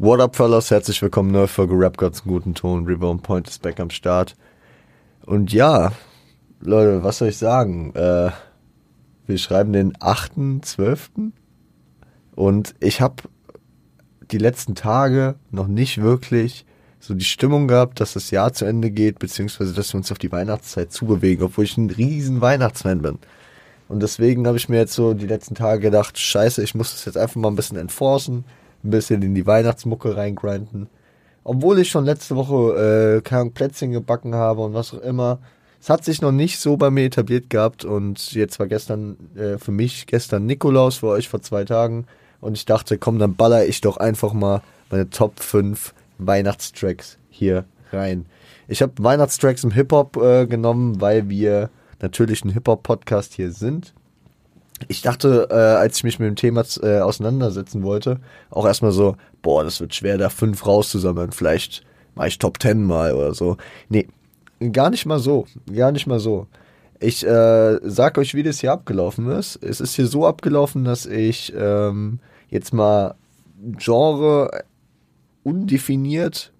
What up, fellas? Herzlich willkommen, neue Folge Rap Gods guten Ton. Rebound Point ist back am Start. Und ja, Leute, was soll ich sagen? Äh, wir schreiben den 8.12. Und ich habe die letzten Tage noch nicht wirklich so die Stimmung gehabt, dass das Jahr zu Ende geht, beziehungsweise dass wir uns auf die Weihnachtszeit zubewegen, obwohl ich ein riesen Weihnachtsfan bin. Und deswegen habe ich mir jetzt so die letzten Tage gedacht, scheiße, ich muss das jetzt einfach mal ein bisschen enforcen ein bisschen in die Weihnachtsmucke reingrinden. Obwohl ich schon letzte Woche äh, Plätzchen gebacken habe und was auch immer. Es hat sich noch nicht so bei mir etabliert gehabt und jetzt war gestern äh, für mich gestern Nikolaus, für euch vor zwei Tagen. Und ich dachte, komm, dann baller ich doch einfach mal meine Top 5 Weihnachtstracks hier rein. Ich habe Weihnachtstracks im Hip-Hop äh, genommen, weil wir natürlich ein Hip-Hop-Podcast hier sind ich dachte, äh, als ich mich mit dem Thema äh, auseinandersetzen wollte, auch erstmal so, boah, das wird schwer, da fünf rauszusammeln. Vielleicht mache ich Top Ten mal oder so. Nee, gar nicht mal so. Gar nicht mal so. Ich äh, sag euch, wie das hier abgelaufen ist. Es ist hier so abgelaufen, dass ich ähm, jetzt mal Genre undefiniert,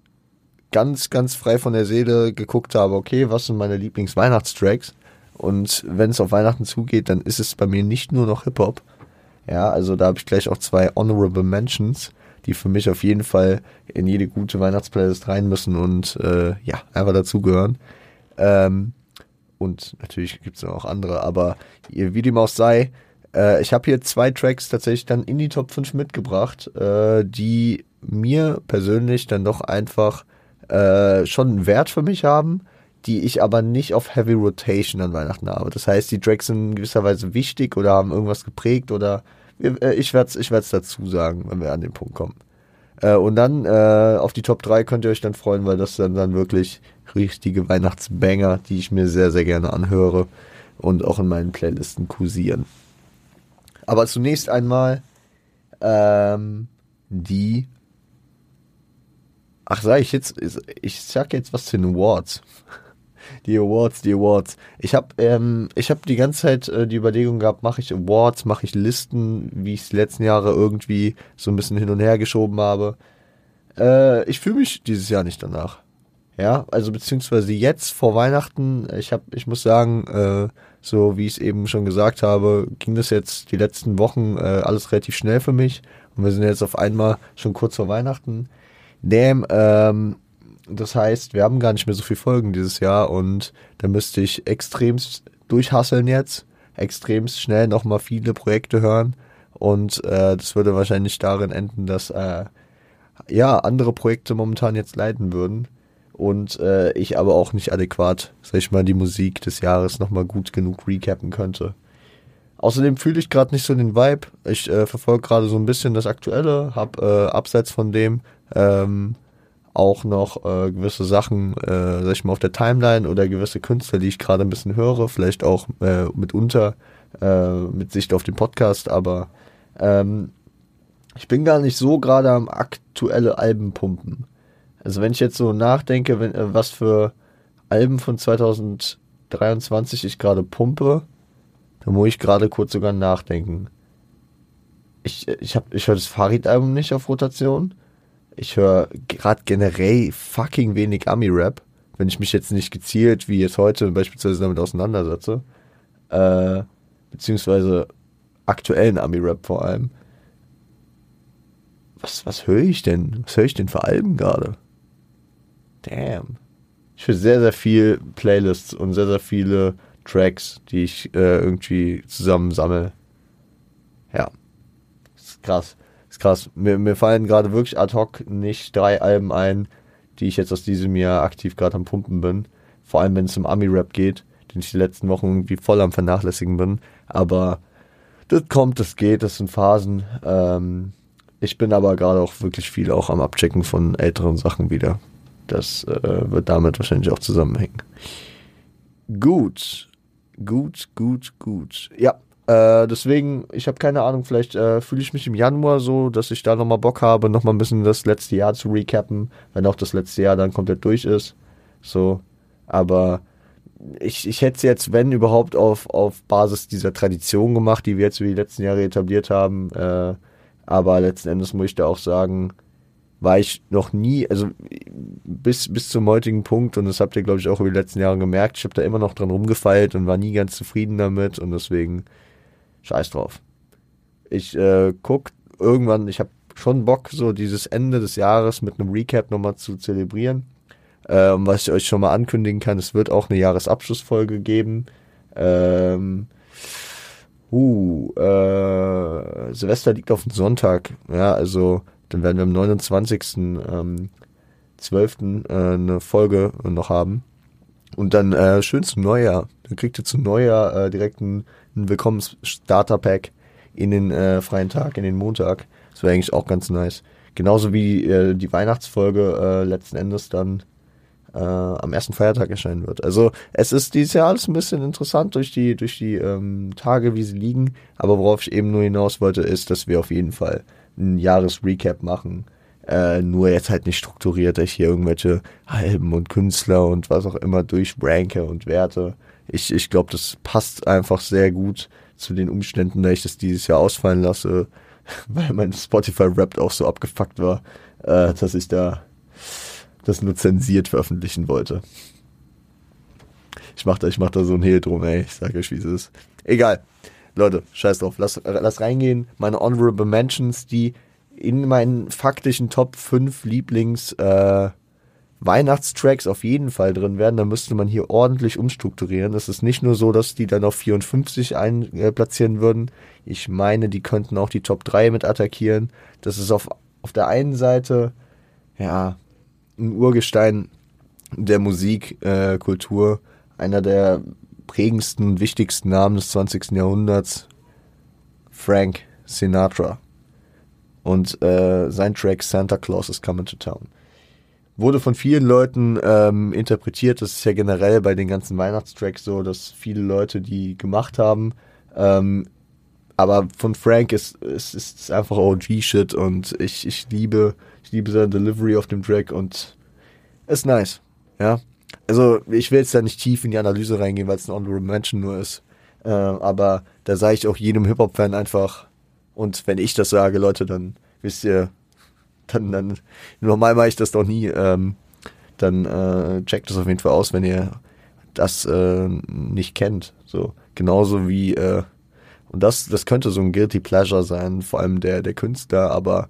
ganz, ganz frei von der Seele geguckt habe, okay, was sind meine Lieblingsweihnachtstracks? Und wenn es auf Weihnachten zugeht, dann ist es bei mir nicht nur noch Hip-Hop. Ja, also da habe ich gleich auch zwei Honorable Mentions, die für mich auf jeden Fall in jede gute Weihnachtsplaylist rein müssen und äh, ja, einfach dazugehören. Ähm, und natürlich gibt es auch andere, aber wie dem auch sei, äh, ich habe hier zwei Tracks tatsächlich dann in die Top 5 mitgebracht, äh, die mir persönlich dann doch einfach äh, schon einen Wert für mich haben die ich aber nicht auf Heavy Rotation an Weihnachten habe. Das heißt, die Tracks sind in gewisser Weise wichtig oder haben irgendwas geprägt oder äh, ich werde es ich dazu sagen, wenn wir an den Punkt kommen. Äh, und dann äh, auf die Top 3 könnt ihr euch dann freuen, weil das dann, dann wirklich richtige Weihnachtsbanger, die ich mir sehr, sehr gerne anhöre und auch in meinen Playlisten kursieren. Aber zunächst einmal ähm, die Ach, sag ich jetzt, ich sag jetzt was zu den Awards. Die Awards, die Awards. Ich habe ähm, ich hab die ganze Zeit äh, die Überlegung gehabt, mache ich Awards, mache ich Listen, wie ich es die letzten Jahre irgendwie so ein bisschen hin und her geschoben habe. Äh, ich fühle mich dieses Jahr nicht danach. Ja, also beziehungsweise jetzt vor Weihnachten, ich habe, ich muss sagen, äh, so wie ich es eben schon gesagt habe, ging das jetzt die letzten Wochen äh, alles relativ schnell für mich und wir sind jetzt auf einmal schon kurz vor Weihnachten. Damn, ähm, das heißt, wir haben gar nicht mehr so viele Folgen dieses Jahr und da müsste ich extremst durchhasseln jetzt, extremst schnell nochmal viele Projekte hören und äh, das würde wahrscheinlich darin enden, dass äh, ja andere Projekte momentan jetzt leiden würden und äh, ich aber auch nicht adäquat, sag ich mal, die Musik des Jahres nochmal gut genug recappen könnte. Außerdem fühle ich gerade nicht so den Vibe. Ich äh, verfolge gerade so ein bisschen das Aktuelle, hab äh, abseits von dem ähm, auch noch äh, gewisse Sachen, äh, sag ich mal, auf der Timeline oder gewisse Künstler, die ich gerade ein bisschen höre, vielleicht auch äh, mitunter äh, mit Sicht auf den Podcast, aber ähm, ich bin gar nicht so gerade am aktuelle Alben pumpen. Also wenn ich jetzt so nachdenke, wenn, äh, was für Alben von 2023 ich gerade pumpe, dann muss ich gerade kurz sogar nachdenken. Ich, ich, hab, ich höre das Farid-Album nicht auf Rotation ich höre gerade generell fucking wenig Ami-Rap, wenn ich mich jetzt nicht gezielt, wie jetzt heute beispielsweise damit auseinandersetze. Äh, beziehungsweise aktuellen Ami-Rap vor allem. Was, was höre ich denn? Was höre ich denn für Alben gerade? Damn. Ich höre sehr, sehr viel Playlists und sehr, sehr viele Tracks, die ich äh, irgendwie zusammensammle. Ja. Das ist krass ist krass. Mir, mir fallen gerade wirklich ad hoc nicht drei Alben ein, die ich jetzt aus diesem Jahr aktiv gerade am Pumpen bin. Vor allem, wenn es um Ami-Rap geht, den ich die letzten Wochen irgendwie voll am Vernachlässigen bin. Aber das kommt, das geht, das sind Phasen. Ähm, ich bin aber gerade auch wirklich viel auch am Abchecken von älteren Sachen wieder. Das äh, wird damit wahrscheinlich auch zusammenhängen. Gut. Gut, gut, gut. Ja, äh, deswegen, ich habe keine Ahnung, vielleicht äh, fühle ich mich im Januar so, dass ich da nochmal Bock habe, nochmal ein bisschen das letzte Jahr zu recappen, wenn auch das letzte Jahr dann komplett durch ist. So, aber ich, ich hätte es jetzt, wenn überhaupt, auf, auf Basis dieser Tradition gemacht, die wir jetzt über die letzten Jahre etabliert haben. Äh, aber letzten Endes muss ich da auch sagen, war ich noch nie, also bis, bis zum heutigen Punkt, und das habt ihr, glaube ich, auch über die letzten Jahre gemerkt, ich habe da immer noch dran rumgefeilt und war nie ganz zufrieden damit und deswegen scheiß drauf. Ich äh, guck irgendwann, ich habe schon Bock, so dieses Ende des Jahres mit einem Recap nochmal zu zelebrieren. Ähm, was ich euch schon mal ankündigen kann, es wird auch eine Jahresabschlussfolge geben. Ähm, uh, äh, Silvester liegt auf den Sonntag. Ja, also dann werden wir am 29. Ähm, 12. Äh, eine Folge noch haben. Und dann äh, schön zum Neujahr. Dann kriegt ihr zum Neujahr äh, direkt ein, ein Willkommens-Starter-Pack in den äh, freien Tag, in den Montag. Das wäre eigentlich auch ganz nice. Genauso wie äh, die Weihnachtsfolge äh, letzten Endes dann äh, am ersten Feiertag erscheinen wird. Also es ist dieses Jahr alles ein bisschen interessant durch die, durch die ähm, Tage, wie sie liegen. Aber worauf ich eben nur hinaus wollte, ist, dass wir auf jeden Fall ein Jahresrecap machen. Äh, nur jetzt halt nicht strukturiert, dass ich hier irgendwelche Alben und Künstler und was auch immer durchranke und werte. Ich, ich glaube, das passt einfach sehr gut zu den Umständen, da ich das dieses Jahr ausfallen lasse, weil mein Spotify-Rap auch so abgefuckt war, äh, dass ich da das nur zensiert veröffentlichen wollte. Ich mach da, ich mach da so ein Hehl drum, ey. Ich sag euch, wie es ist. Egal. Leute, scheiß drauf. Lass, lass reingehen. Meine Honorable Mentions, die in meinen faktischen Top 5 Lieblings äh, Weihnachtstracks auf jeden Fall drin werden, dann müsste man hier ordentlich umstrukturieren. Es ist nicht nur so, dass die dann auf 54 einplatzieren äh, würden. Ich meine, die könnten auch die Top 3 mit attackieren. Das ist auf, auf der einen Seite, ja, ein Urgestein der Musikkultur, äh, einer der prägendsten, wichtigsten Namen des 20. Jahrhunderts, Frank Sinatra. Und äh, sein Track Santa Claus is Coming to Town. Wurde von vielen Leuten ähm, interpretiert, das ist ja generell bei den ganzen Weihnachtstracks so, dass viele Leute die gemacht haben. Ähm, aber von Frank ist es ist, ist einfach OG-Shit und ich, ich liebe, ich liebe seine Delivery auf dem Track und ist nice. Ja. Also ich will jetzt da nicht tief in die Analyse reingehen, weil es ein Honorable Mention nur ist. Äh, aber da sage ich auch jedem Hip-Hop-Fan einfach, und wenn ich das sage, Leute, dann wisst ihr, dann, dann, normal mache ich das doch nie, ähm, dann äh, checkt das auf jeden Fall aus, wenn ihr das äh, nicht kennt. So, genauso wie, äh, und das, das könnte so ein Guilty Pleasure sein, vor allem der, der Künstler, aber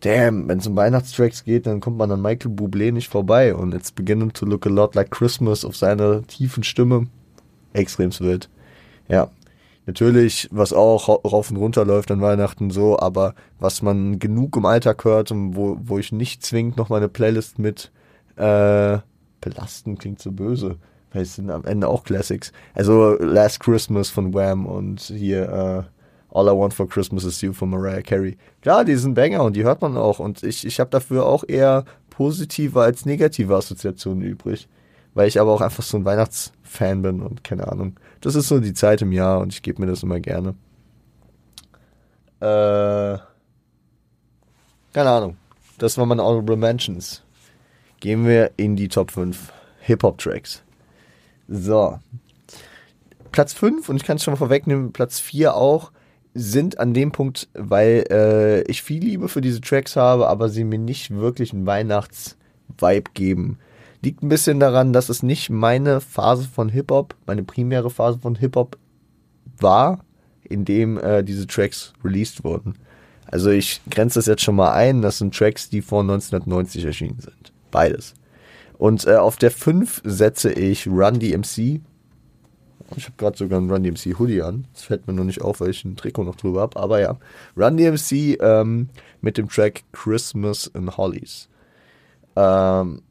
damn, wenn es um Weihnachtstracks geht, dann kommt man an Michael Bublé nicht vorbei und it's beginning to look a lot like Christmas auf seiner tiefen Stimme. Extrem wild. Ja. Natürlich, was auch rauf und runter läuft an Weihnachten so, aber was man genug im Alltag hört und wo, wo ich nicht zwingend noch meine Playlist mit äh, belasten klingt so böse, weil es sind am Ende auch Classics. Also Last Christmas von Wham und hier äh, All I Want for Christmas is You von Mariah Carey. Klar, die sind Banger und die hört man auch. Und ich, ich habe dafür auch eher positive als negative Assoziationen übrig. Weil ich aber auch einfach so ein Weihnachtsfan bin und keine Ahnung. Das ist so die Zeit im Jahr und ich gebe mir das immer gerne. Äh, keine Ahnung. Das waren meine Honorable Mentions. Gehen wir in die Top 5 Hip-Hop-Tracks. So. Platz 5, und ich kann es schon mal vorwegnehmen, Platz 4 auch, sind an dem Punkt, weil äh, ich viel Liebe für diese Tracks habe, aber sie mir nicht wirklich einen Weihnachts-Vibe geben. Liegt ein bisschen daran, dass es nicht meine Phase von Hip-Hop, meine primäre Phase von Hip-Hop war, in dem äh, diese Tracks released wurden. Also ich grenze das jetzt schon mal ein, das sind Tracks, die vor 1990 erschienen sind. Beides. Und äh, auf der 5 setze ich Run DMC ich habe gerade sogar einen Run DMC Hoodie an. Das fällt mir noch nicht auf, weil ich ein Trikot noch drüber habe. Aber ja, Run DMC ähm, mit dem Track Christmas in Hollies. Ähm,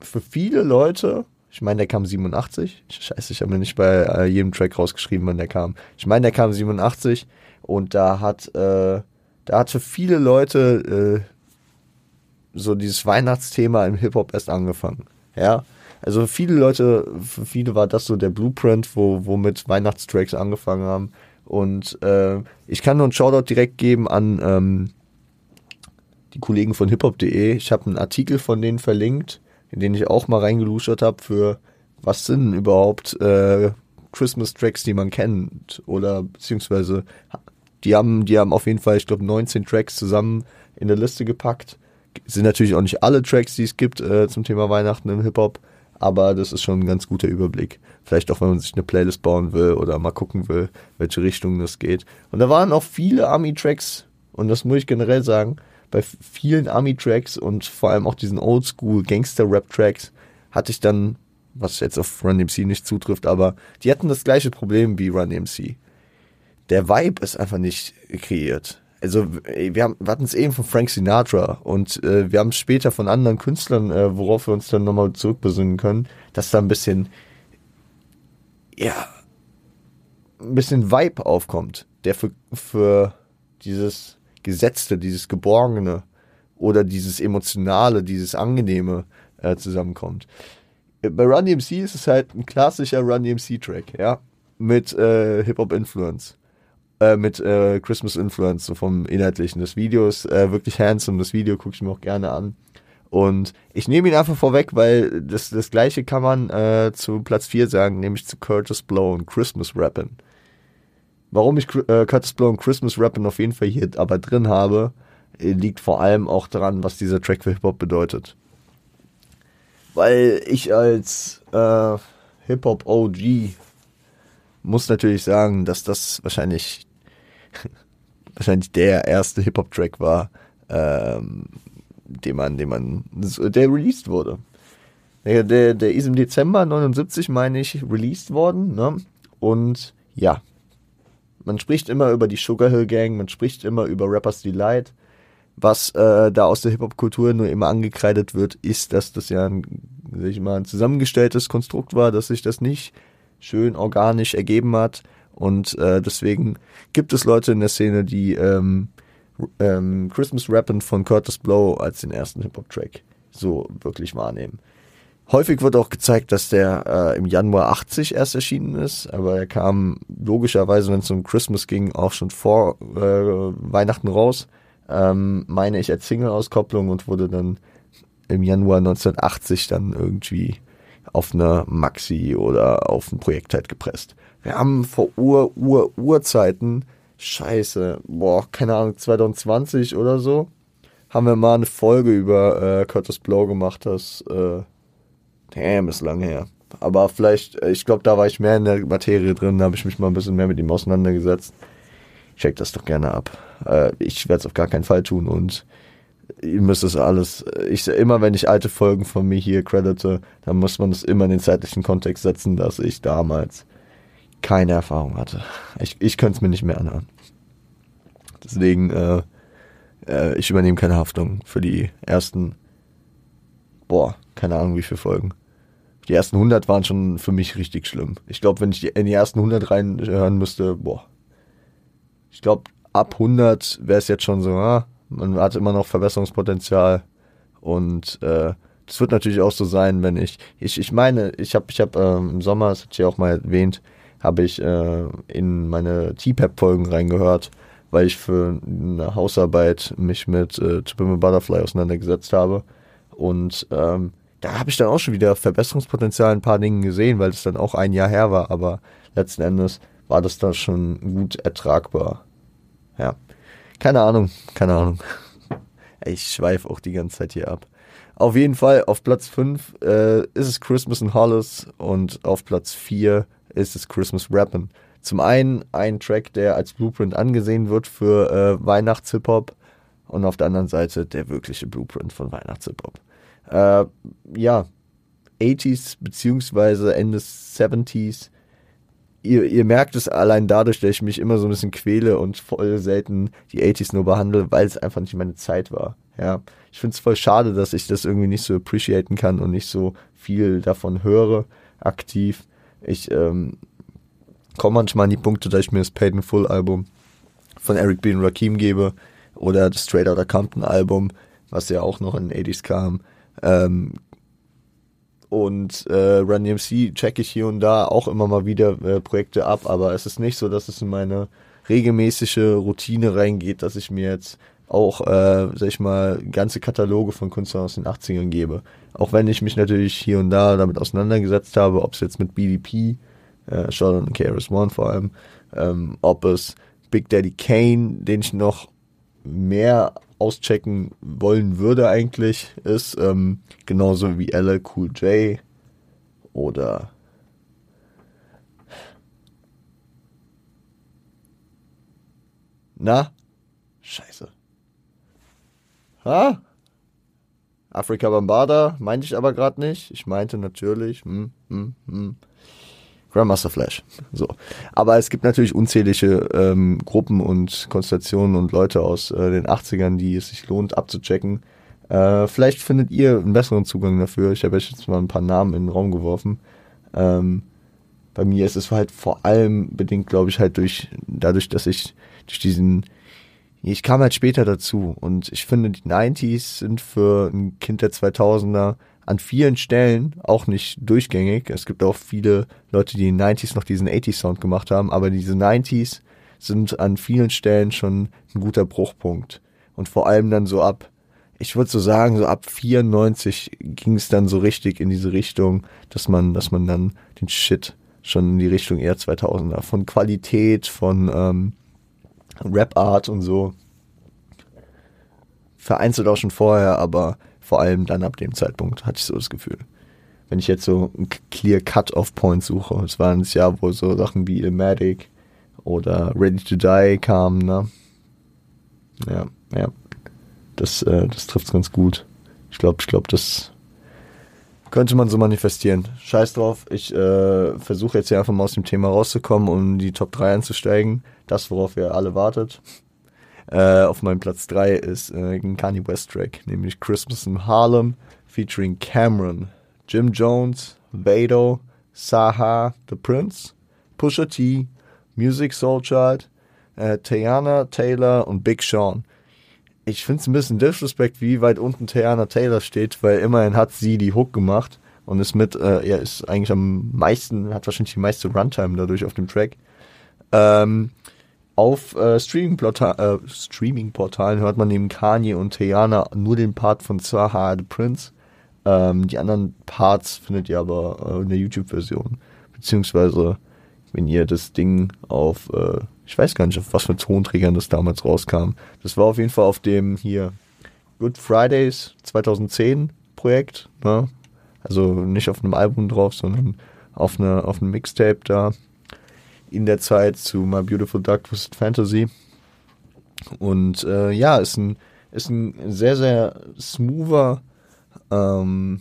für viele Leute, ich meine, der kam 87. Scheiße, ich habe mir nicht bei äh, jedem Track rausgeschrieben, wann der kam. Ich meine, der kam 87 und da hat, äh, da hat für viele Leute äh, so dieses Weihnachtsthema im Hip-Hop erst angefangen. Ja, also viele Leute, für viele war das so der Blueprint, wo, womit Weihnachtstracks angefangen haben. Und äh, ich kann nur einen Shoutout direkt geben an ähm, die Kollegen von hiphop.de. Ich habe einen Artikel von denen verlinkt, in den ich auch mal reingeluschert habe für was sind überhaupt äh, Christmas Tracks, die man kennt oder beziehungsweise die haben die haben auf jeden Fall, ich glaube 19 Tracks zusammen in der Liste gepackt Sind natürlich auch nicht alle Tracks, die es gibt äh, zum Thema Weihnachten im Hip-Hop, aber das ist schon ein ganz guter Überblick. Vielleicht auch, wenn man sich eine Playlist bauen will oder mal gucken will, welche Richtung das geht. Und da waren auch viele Army-Tracks, und das muss ich generell sagen, bei vielen Army-Tracks und vor allem auch diesen Oldschool Gangster-Rap-Tracks hatte ich dann, was jetzt auf Run DMC nicht zutrifft, aber die hatten das gleiche Problem wie Run DMC. Der Vibe ist einfach nicht kreiert. Also wir, haben, wir hatten es eben von Frank Sinatra und äh, wir haben es später von anderen Künstlern, äh, worauf wir uns dann nochmal zurückbesinnen können, dass da ein bisschen, ja, ein bisschen Vibe aufkommt, der für, für dieses Gesetzte, dieses Geborgene oder dieses Emotionale, dieses Angenehme äh, zusammenkommt. Äh, bei Run DMC ist es halt ein klassischer Run DMC Track, ja, mit äh, Hip-Hop-Influence. Äh, mit äh, Christmas Influence, so vom Inhaltlichen. Das Video ist äh, wirklich handsome, das Video gucke ich mir auch gerne an. Und ich nehme ihn einfach vorweg, weil das, das gleiche kann man äh, zu Platz 4 sagen, nämlich zu Curtis Blow und Christmas Rappin'. Warum ich äh, Curtis Blow und Christmas Rappin' auf jeden Fall hier aber drin habe, äh, liegt vor allem auch daran, was dieser Track für Hip-Hop bedeutet. Weil ich als äh, Hip-Hop OG muss natürlich sagen, dass das wahrscheinlich wahrscheinlich der erste Hip-Hop-Track war, ähm, den man, den man, der released wurde. Der, der, der ist im Dezember 79, meine ich, released worden, ne? Und ja, man spricht immer über die Sugar Hill Gang, man spricht immer über Rappers Delight. Was äh, da aus der Hip-Hop-Kultur nur immer angekreidet wird, ist, dass das ja ein, sag ich mal, ein zusammengestelltes Konstrukt war, dass sich das nicht schön organisch ergeben hat. Und äh, deswegen gibt es Leute in der Szene, die ähm, ähm, Christmas Rappin' von Curtis Blow als den ersten Hip-Hop-Track so wirklich wahrnehmen. Häufig wird auch gezeigt, dass der äh, im Januar 80 erst erschienen ist, aber er kam logischerweise, wenn es um Christmas ging, auch schon vor äh, Weihnachten raus, ähm, meine ich als Single-Auskopplung und wurde dann im Januar 1980 dann irgendwie auf eine Maxi oder auf ein Projekt halt gepresst. Wir haben vor Ur, Ur, Urzeiten, scheiße, boah, keine Ahnung, 2020 oder so, haben wir mal eine Folge über äh, Curtis Blow gemacht, das äh, Damn, ist lang her. Aber vielleicht, äh, ich glaube, da war ich mehr in der Materie drin, da habe ich mich mal ein bisschen mehr mit ihm auseinandergesetzt. Check das doch gerne ab. Äh, ich werde es auf gar keinen Fall tun und ihr müsst es alles, ich immer wenn ich alte Folgen von mir hier credite, dann muss man es immer in den zeitlichen Kontext setzen, dass ich damals keine Erfahrung hatte. Ich, ich könnte es mir nicht mehr anhören. Deswegen, äh, äh, ich übernehme keine Haftung für die ersten, boah, keine Ahnung wie viele Folgen. Die ersten 100 waren schon für mich richtig schlimm. Ich glaube, wenn ich in die ersten 100 reinhören müsste, boah. Ich glaube, ab 100 wäre es jetzt schon so, ah, man hat immer noch Verbesserungspotenzial. Und äh, das wird natürlich auch so sein, wenn ich, ich, ich meine, ich habe ich hab, ähm, im Sommer, das hatte ich ja auch mal erwähnt, habe ich äh, in meine T-Pep-Folgen reingehört, weil ich für eine Hausarbeit mich mit äh, To Butterfly auseinandergesetzt habe. Und ähm, da habe ich dann auch schon wieder Verbesserungspotenzial in ein paar Dingen gesehen, weil es dann auch ein Jahr her war, aber letzten Endes war das dann schon gut ertragbar. Ja. Keine Ahnung, keine Ahnung. Ich schweife auch die ganze Zeit hier ab. Auf jeden Fall, auf Platz 5 äh, ist es Christmas in Hollis und auf Platz 4 ist es Christmas Rappin'. Zum einen ein Track, der als Blueprint angesehen wird für äh, Weihnachts-Hip-Hop und auf der anderen Seite der wirkliche Blueprint von Weihnachts-Hip-Hop äh, ja, 80s beziehungsweise Ende 70s. Ihr, ihr merkt es allein dadurch, dass ich mich immer so ein bisschen quäle und voll selten die 80s nur behandle, weil es einfach nicht meine Zeit war. Ja, ich finde es voll schade, dass ich das irgendwie nicht so appreciaten kann und nicht so viel davon höre aktiv. Ich ähm, komme manchmal an die Punkte, dass ich mir das Paid in Full Album von Eric B. und Rakim gebe oder das Straight Outta Compton Album, was ja auch noch in den 80s kam. Ähm, und äh, Run DMC checke ich hier und da auch immer mal wieder äh, Projekte ab, aber es ist nicht so, dass es in meine regelmäßige Routine reingeht, dass ich mir jetzt auch, äh, sag ich mal, ganze Kataloge von Künstlern aus den 80ern gebe. Auch wenn ich mich natürlich hier und da damit auseinandergesetzt habe, ob es jetzt mit BDP, äh, Sheldon KRS One vor allem, ähm, ob es Big Daddy Kane, den ich noch mehr auschecken wollen würde eigentlich, ist ähm, genauso wie LL Cool J oder Na? Scheiße. Ha? Afrika Bambada meinte ich aber gerade nicht. Ich meinte natürlich, hm, hm, hm. Grandmaster Flash. So. Aber es gibt natürlich unzählige ähm, Gruppen und Konstellationen und Leute aus äh, den 80ern, die es sich lohnt abzuchecken. Äh, vielleicht findet ihr einen besseren Zugang dafür. Ich habe jetzt mal ein paar Namen in den Raum geworfen. Ähm, bei mir ist es halt vor allem bedingt, glaube ich, halt durch, dadurch, dass ich durch diesen, ich kam halt später dazu und ich finde, die 90s sind für ein Kind der 2000er an vielen Stellen auch nicht durchgängig. Es gibt auch viele Leute, die in den 90s noch diesen 80s Sound gemacht haben, aber diese 90s sind an vielen Stellen schon ein guter Bruchpunkt. Und vor allem dann so ab, ich würde so sagen, so ab 94 ging es dann so richtig in diese Richtung, dass man, dass man dann den Shit schon in die Richtung eher 2000er von Qualität, von ähm, Rap-Art und so. Vereinzelt auch schon vorher, aber vor allem dann ab dem Zeitpunkt hatte ich so das Gefühl. Wenn ich jetzt so ein Clear Cut-Off-Point suche, es war das Jahr, wo so Sachen wie Ilmatic oder Ready to Die kamen, ne? Ja, ja. Das, äh, das trifft's ganz gut. Ich glaube, ich glaube, das könnte man so manifestieren. Scheiß drauf, ich äh, versuche jetzt hier einfach mal aus dem Thema rauszukommen, um die Top 3 einzusteigen. Das, worauf ihr alle wartet. Äh, auf meinem Platz 3 ist äh, ein Kanye West Track, nämlich Christmas in Harlem, featuring Cameron, Jim Jones, Vado, Saha, The Prince, Pusha T, Music Soul Child, äh, Tayana Taylor und Big Sean. Ich finde es ein bisschen disrespect, wie weit unten Tayana Taylor steht, weil immerhin hat sie die Hook gemacht und ist mit, äh, ja, ist eigentlich am meisten, hat wahrscheinlich die meiste Runtime dadurch auf dem Track. Ähm, auf äh, Streaming-Portalen äh, Streaming hört man neben Kanye und Teyana nur den Part von Zaha the Prince. Ähm, die anderen Parts findet ihr aber äh, in der YouTube-Version. Beziehungsweise, wenn ihr das Ding auf, äh, ich weiß gar nicht, auf was für Tonträgern das damals rauskam. Das war auf jeden Fall auf dem hier Good Fridays 2010 Projekt. Ne? Also nicht auf einem Album drauf, sondern auf, eine, auf einem Mixtape da in der Zeit zu My Beautiful Dark Twisted Fantasy. Und äh, ja, ist ein, ist ein sehr, sehr smoother ähm,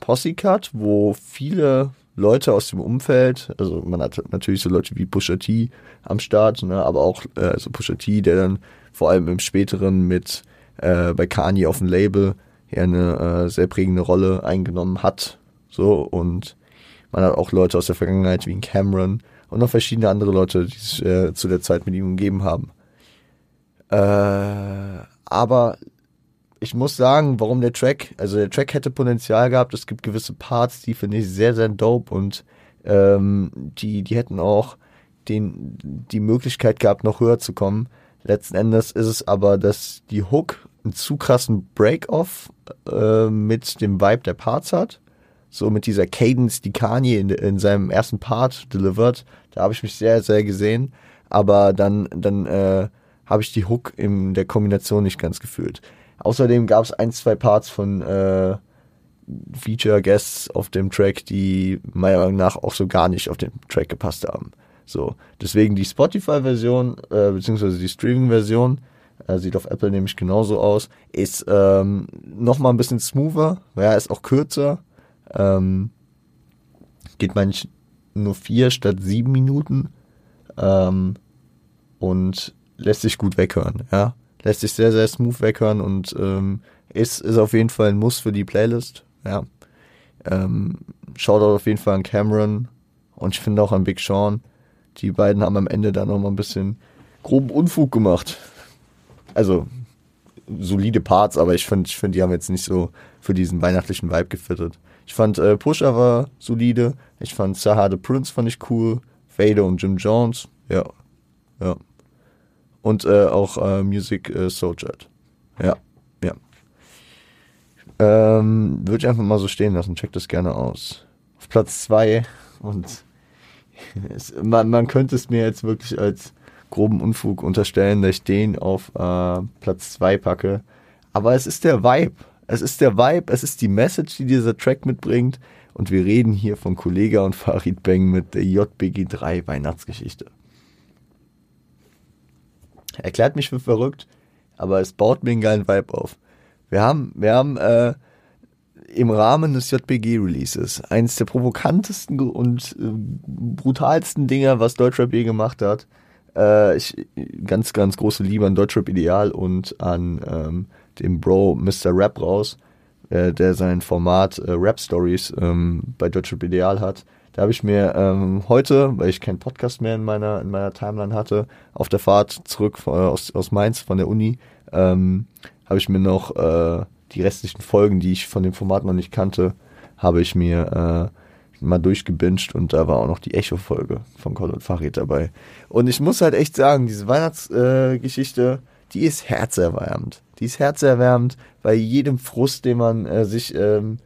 Posse-Cut, wo viele Leute aus dem Umfeld, also man hat natürlich so Leute wie Pusha T am Start, ne, aber auch äh, so also Pusha T, der dann vor allem im späteren mit äh, bei Kanye auf dem Label ja eine äh, sehr prägende Rolle eingenommen hat. So und man hat auch Leute aus der Vergangenheit wie Cameron und noch verschiedene andere Leute, die sich äh, zu der Zeit mit ihm umgeben haben. Äh, aber ich muss sagen, warum der Track, also der Track hätte Potenzial gehabt. Es gibt gewisse Parts, die finde ich sehr, sehr dope und ähm, die, die hätten auch den, die Möglichkeit gehabt, noch höher zu kommen. Letzten Endes ist es aber, dass die Hook einen zu krassen Break-Off äh, mit dem Vibe der Parts hat so mit dieser Cadence, die Kanye in, in seinem ersten Part delivered, da habe ich mich sehr, sehr gesehen. Aber dann, dann äh, habe ich die Hook in der Kombination nicht ganz gefühlt. Außerdem gab es ein, zwei Parts von äh, Feature Guests auf dem Track, die meiner Meinung nach auch so gar nicht auf den Track gepasst haben. So, deswegen die Spotify-Version, äh, beziehungsweise die Streaming-Version, äh, sieht auf Apple nämlich genauso aus, ist ähm, nochmal ein bisschen smoother, ja, ist auch kürzer, ähm, geht manchmal nur vier statt sieben Minuten ähm, und lässt sich gut weghören, ja. Lässt sich sehr, sehr smooth weghören und ähm, ist, ist auf jeden Fall ein Muss für die Playlist, ja. Ähm, schaut auf jeden Fall an Cameron und ich finde auch an Big Sean. Die beiden haben am Ende da nochmal ein bisschen groben Unfug gemacht. Also solide Parts, aber ich finde, ich find, die haben jetzt nicht so für diesen weihnachtlichen Vibe gefittet. Ich fand äh, Pusha war solide. Ich fand Saha the Prince fand ich cool. Vader und Jim Jones. Ja. Ja. Und äh, auch äh, Music äh, Soldier. Ja. Ja. Ähm, Würde ich einfach mal so stehen lassen. Check das gerne aus. Auf Platz 2 und es, man, man könnte es mir jetzt wirklich als groben Unfug unterstellen, dass ich den auf äh, Platz 2 packe. Aber es ist der Vibe. Es ist der Vibe, es ist die Message, die dieser Track mitbringt. Und wir reden hier von Kollega und Farid Bang mit der JBG 3 Weihnachtsgeschichte. Erklärt mich für verrückt, aber es baut mir einen geilen Vibe auf. Wir haben, wir haben äh, im Rahmen des JBG-Releases eines der provokantesten und äh, brutalsten Dinger, was Deutschrap je gemacht hat. Äh, ich, ganz, ganz große Liebe an Deutschrap Ideal und an ähm, dem Bro Mr. Rap raus, äh, der sein Format äh, Rap Stories ähm, bei Deutschrap Ideal hat. Da habe ich mir ähm, heute, weil ich keinen Podcast mehr in meiner, in meiner Timeline hatte, auf der Fahrt zurück von, aus, aus Mainz von der Uni, ähm, habe ich mir noch äh, die restlichen Folgen, die ich von dem Format noch nicht kannte, habe ich mir äh, mal durchgebinged und da war auch noch die Echo-Folge von Call und Farid dabei. Und ich muss halt echt sagen, diese Weihnachtsgeschichte, äh, die ist herzerwärmend. Die ist herzerwärmend bei jedem Frust, den man äh, sich, ähm,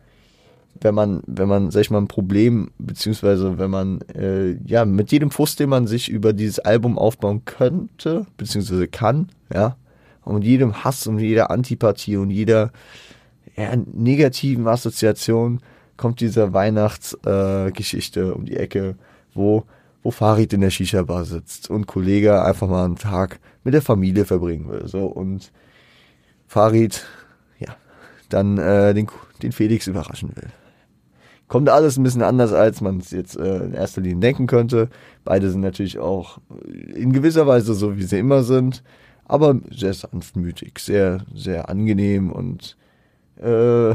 wenn man, wenn man, sag ich mal, ein Problem, beziehungsweise wenn man, äh, ja, mit jedem Frust, den man sich über dieses Album aufbauen könnte, beziehungsweise kann, ja, und jedem Hass und jeder Antipathie und jeder ja, negativen Assoziation kommt diese Weihnachtsgeschichte äh, um die Ecke, wo, wo Farid in der Shisha-Bar sitzt und Kollege einfach mal einen Tag mit der Familie verbringen will. So, und Farid, ja, dann äh, den, den Felix überraschen will. Kommt alles ein bisschen anders, als man es jetzt äh, in erster Linie denken könnte. Beide sind natürlich auch in gewisser Weise so, wie sie immer sind aber sehr sanftmütig, sehr, sehr angenehm und äh,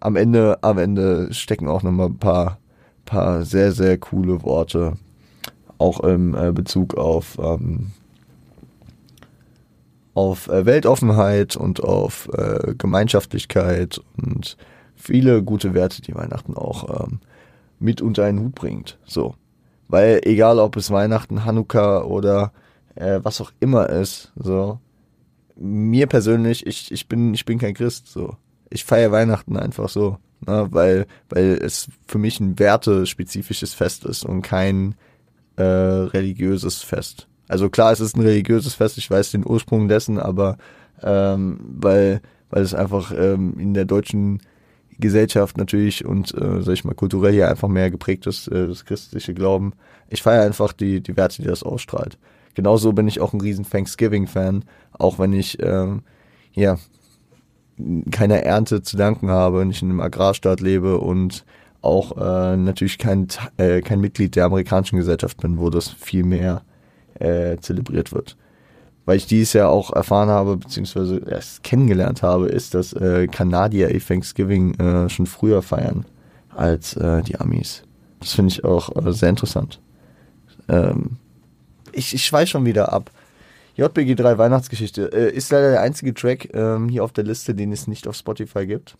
am Ende, am Ende stecken auch nochmal ein paar, paar sehr, sehr coole Worte, auch im äh, Bezug auf, ähm, auf äh, Weltoffenheit und auf äh, Gemeinschaftlichkeit und viele gute Werte, die Weihnachten auch ähm, mit unter einen Hut bringt. So. Weil egal ob es Weihnachten, Hanukkah oder äh, was auch immer ist, so. Mir persönlich, ich, ich bin, ich bin kein Christ, so. Ich feiere Weihnachten einfach so, ne, weil, weil es für mich ein wertespezifisches Fest ist und kein äh, religiöses Fest. Also klar, es ist ein religiöses Fest, ich weiß den Ursprung dessen, aber ähm, weil, weil es einfach ähm, in der deutschen Gesellschaft natürlich und, äh, sag ich mal, kulturell hier einfach mehr geprägt ist, äh, das christliche Glauben. Ich feiere einfach die, die Werte, die das ausstrahlt. Genauso bin ich auch ein riesen Thanksgiving-Fan, auch wenn ich ähm, ja keiner Ernte zu danken habe, nicht in einem Agrarstaat lebe und auch äh, natürlich kein, äh, kein Mitglied der amerikanischen Gesellschaft bin, wo das viel mehr äh, zelebriert wird. Weil ich dies ja auch erfahren habe, beziehungsweise erst kennengelernt habe, ist, dass äh, Kanadier ihr Thanksgiving äh, schon früher feiern als äh, die Amis. Das finde ich auch äh, sehr interessant. Ähm, ich, ich schweiß schon wieder ab. JBG 3 Weihnachtsgeschichte äh, ist leider der einzige Track ähm, hier auf der Liste, den es nicht auf Spotify gibt.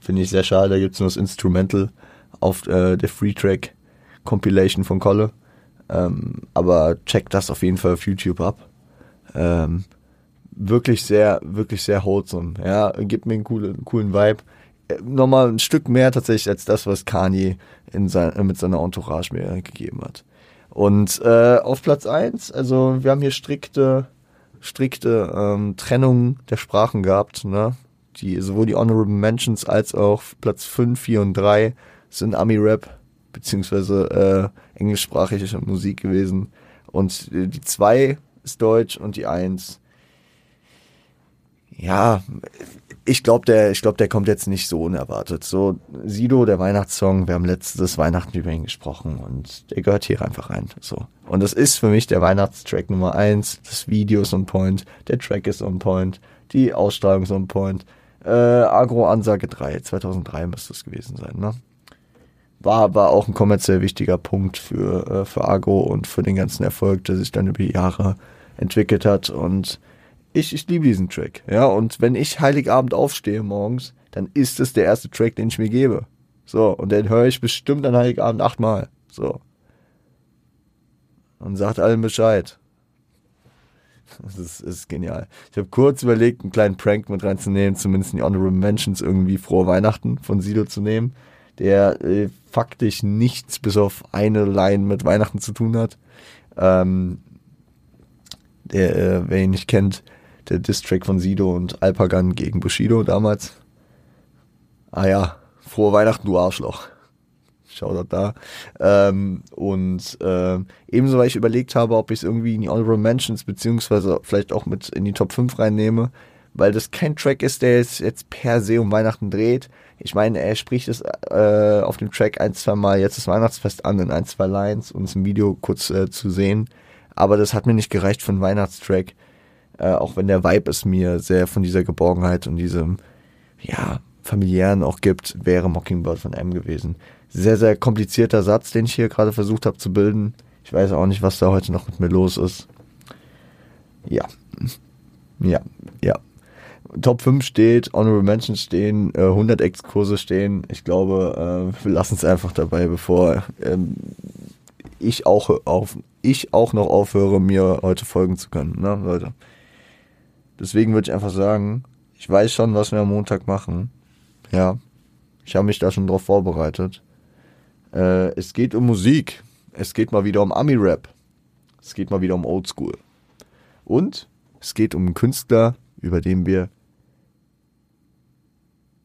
Finde ich sehr schade. Da gibt es nur das Instrumental auf äh, der Free Track Compilation von Kolle. Ähm, aber check das auf jeden Fall auf YouTube ab. Ähm, wirklich sehr, wirklich sehr wholesome. Ja, gibt mir einen coolen, coolen Vibe. Äh, nochmal ein Stück mehr tatsächlich als das, was Kanye in sein, mit seiner Entourage mir gegeben hat. Und äh, auf Platz eins, also wir haben hier strikte, strikte ähm, Trennung der Sprachen gehabt, ne? Die, sowohl die Honorable Mentions als auch Platz 5, 4 und 3 sind Ami-Rap, beziehungsweise äh, englischsprachige Musik gewesen. Und äh, die 2 ist Deutsch und die 1 ja, ich glaube, der, ich glaube, der kommt jetzt nicht so unerwartet. So, Sido, der Weihnachtssong, wir haben letztes Weihnachten über ihn gesprochen und der gehört hier einfach rein. So. Und das ist für mich der Weihnachtstrack Nummer eins. Das Video ist on point, der Track ist on point, die Ausstrahlung ist on point. Äh, Agro Ansage 3, 2003 müsste es gewesen sein, ne? War, war auch ein kommerziell wichtiger Punkt für, äh, für Agro und für den ganzen Erfolg, der sich dann über die Jahre entwickelt hat und ich, ich liebe diesen Track. Ja, und wenn ich Heiligabend aufstehe morgens, dann ist es der erste Track, den ich mir gebe. So, und den höre ich bestimmt an Heiligabend achtmal. So. Und sagt allen Bescheid. Das ist, ist genial. Ich habe kurz überlegt, einen kleinen Prank mit reinzunehmen, zumindest in die Honorable Mentions irgendwie frohe Weihnachten von Sido zu nehmen, der äh, faktisch nichts bis auf eine Line mit Weihnachten zu tun hat. Ähm, der, äh, wer ihn nicht kennt, der Distrack von Sido und Alpagan gegen Bushido damals. Ah ja, frohe Weihnachten, du Arschloch. Shoutout da. Ähm, und äh, ebenso, weil ich überlegt habe, ob ich es irgendwie in die Honorable Mentions beziehungsweise vielleicht auch mit in die Top 5 reinnehme, weil das kein Track ist, der jetzt, jetzt per se um Weihnachten dreht. Ich meine, er spricht es äh, auf dem Track ein, zwei Mal jetzt das Weihnachtsfest an in ein, zwei Lines und es im Video kurz äh, zu sehen. Aber das hat mir nicht gereicht für einen Weihnachtstrack. Äh, auch wenn der Vibe es mir sehr von dieser Geborgenheit und diesem, ja, familiären auch gibt, wäre Mockingbird von M gewesen. Sehr, sehr komplizierter Satz, den ich hier gerade versucht habe zu bilden. Ich weiß auch nicht, was da heute noch mit mir los ist. Ja. Ja, ja. Top 5 steht, Honorable Mentions stehen, äh, 100 Exkurse stehen. Ich glaube, äh, wir lassen es einfach dabei, bevor ähm, ich auch auf, ich auch noch aufhöre, mir heute folgen zu können, ne, Leute. Deswegen würde ich einfach sagen, ich weiß schon, was wir am Montag machen. Ja, ich habe mich da schon drauf vorbereitet. Äh, es geht um Musik. Es geht mal wieder um Ami-Rap. Es geht mal wieder um Oldschool. Und es geht um einen Künstler, über den wir,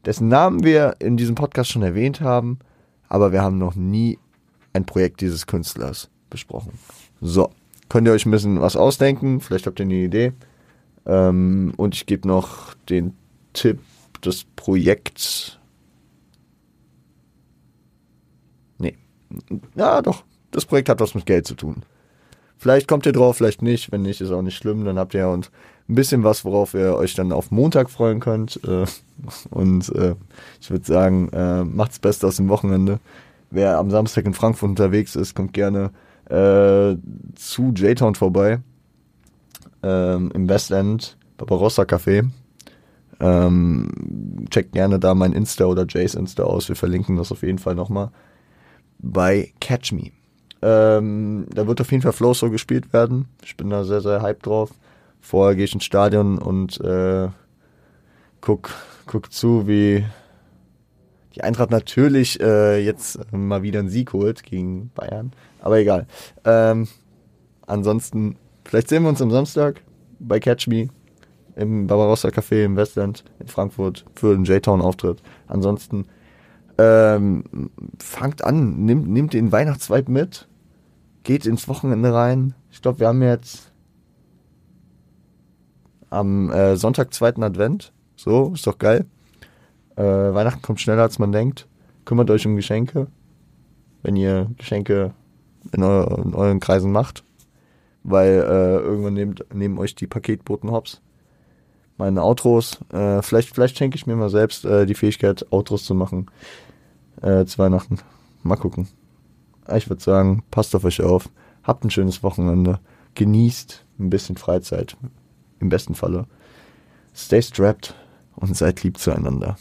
dessen Namen wir in diesem Podcast schon erwähnt haben, aber wir haben noch nie ein Projekt dieses Künstlers besprochen. So, könnt ihr euch ein bisschen was ausdenken? Vielleicht habt ihr eine Idee. Ähm, und ich gebe noch den Tipp des Projekts. Nee. Ja, doch. Das Projekt hat was mit Geld zu tun. Vielleicht kommt ihr drauf, vielleicht nicht. Wenn nicht, ist auch nicht schlimm. Dann habt ihr und ein bisschen was, worauf ihr euch dann auf Montag freuen könnt. Äh, und äh, ich würde sagen, äh, macht's Beste aus dem Wochenende. Wer am Samstag in Frankfurt unterwegs ist, kommt gerne zu J-Town vorbei. Ähm, Im Westend, Barbarossa Café. Ähm, checkt gerne da mein Insta oder Jays Insta aus. Wir verlinken das auf jeden Fall nochmal bei Catch Me. Ähm, da wird auf jeden Fall Flow so gespielt werden. Ich bin da sehr, sehr hyped drauf. Vorher gehe ich ins Stadion und äh, guck, guck zu, wie die Eintracht natürlich äh, jetzt mal wieder einen Sieg holt gegen Bayern. Aber egal. Ähm, ansonsten, vielleicht sehen wir uns am Samstag bei Catch Me im Barbarossa Café im Westland in Frankfurt für den J-Town-Auftritt. Ansonsten ähm, fangt an, nimmt, nimmt den Weihnachtsvibe mit, geht ins Wochenende rein. Ich glaube, wir haben jetzt am äh, Sonntag zweiten Advent. So, ist doch geil. Äh, Weihnachten kommt schneller, als man denkt. Kümmert euch um Geschenke, wenn ihr Geschenke in, eu in euren Kreisen macht. Weil äh, irgendwann nehmt, nehmen euch die Paketboten hops meine Outros. Äh, vielleicht, vielleicht schenke ich mir mal selbst äh, die Fähigkeit, Outros zu machen äh, zu Weihnachten. Mal gucken. Ich würde sagen, passt auf euch auf. Habt ein schönes Wochenende. Genießt ein bisschen Freizeit. Im besten Falle. Stay strapped und seid lieb zueinander.